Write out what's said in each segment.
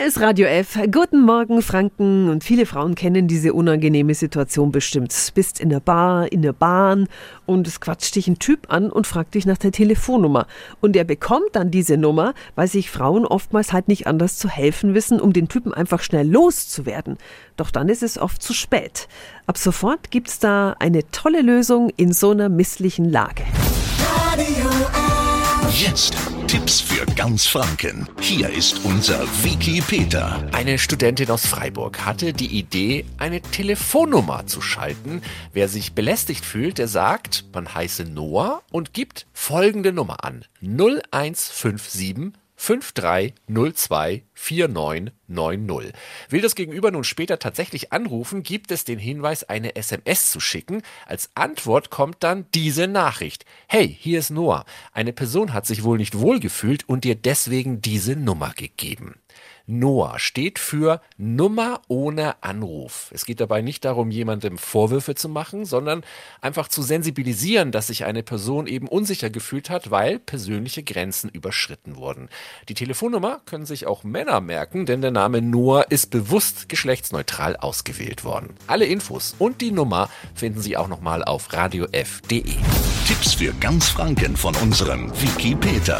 Hier ist Radio F. Guten Morgen, Franken. Und viele Frauen kennen diese unangenehme Situation bestimmt. Bist in der Bar, in der Bahn und es quatscht dich ein Typ an und fragt dich nach der Telefonnummer. Und er bekommt dann diese Nummer, weil sich Frauen oftmals halt nicht anders zu helfen wissen, um den Typen einfach schnell loszuwerden. Doch dann ist es oft zu spät. Ab sofort gibt's da eine tolle Lösung in so einer misslichen Lage. Radio F. Jetzt Tipps für ganz Franken. Hier ist unser Wiki Peter. Eine Studentin aus Freiburg hatte die Idee, eine Telefonnummer zu schalten. Wer sich belästigt fühlt, der sagt, man heiße Noah und gibt folgende Nummer an. 0157 5302 4990. Will das Gegenüber nun später tatsächlich anrufen, gibt es den Hinweis, eine SMS zu schicken. Als Antwort kommt dann diese Nachricht. Hey, hier ist Noah. Eine Person hat sich wohl nicht wohlgefühlt und dir deswegen diese Nummer gegeben. Noah steht für Nummer ohne Anruf. Es geht dabei nicht darum, jemandem Vorwürfe zu machen, sondern einfach zu sensibilisieren, dass sich eine Person eben unsicher gefühlt hat, weil persönliche Grenzen überschritten wurden. Die Telefonnummer können sich auch Männer merken, denn der Name Noah ist bewusst geschlechtsneutral ausgewählt worden. Alle Infos und die Nummer finden Sie auch nochmal auf radiof.de. Tipps für ganz Franken von unserem Wiki Peter.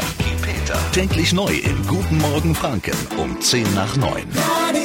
Täglich neu im Guten Morgen Franken um 10 nach 9.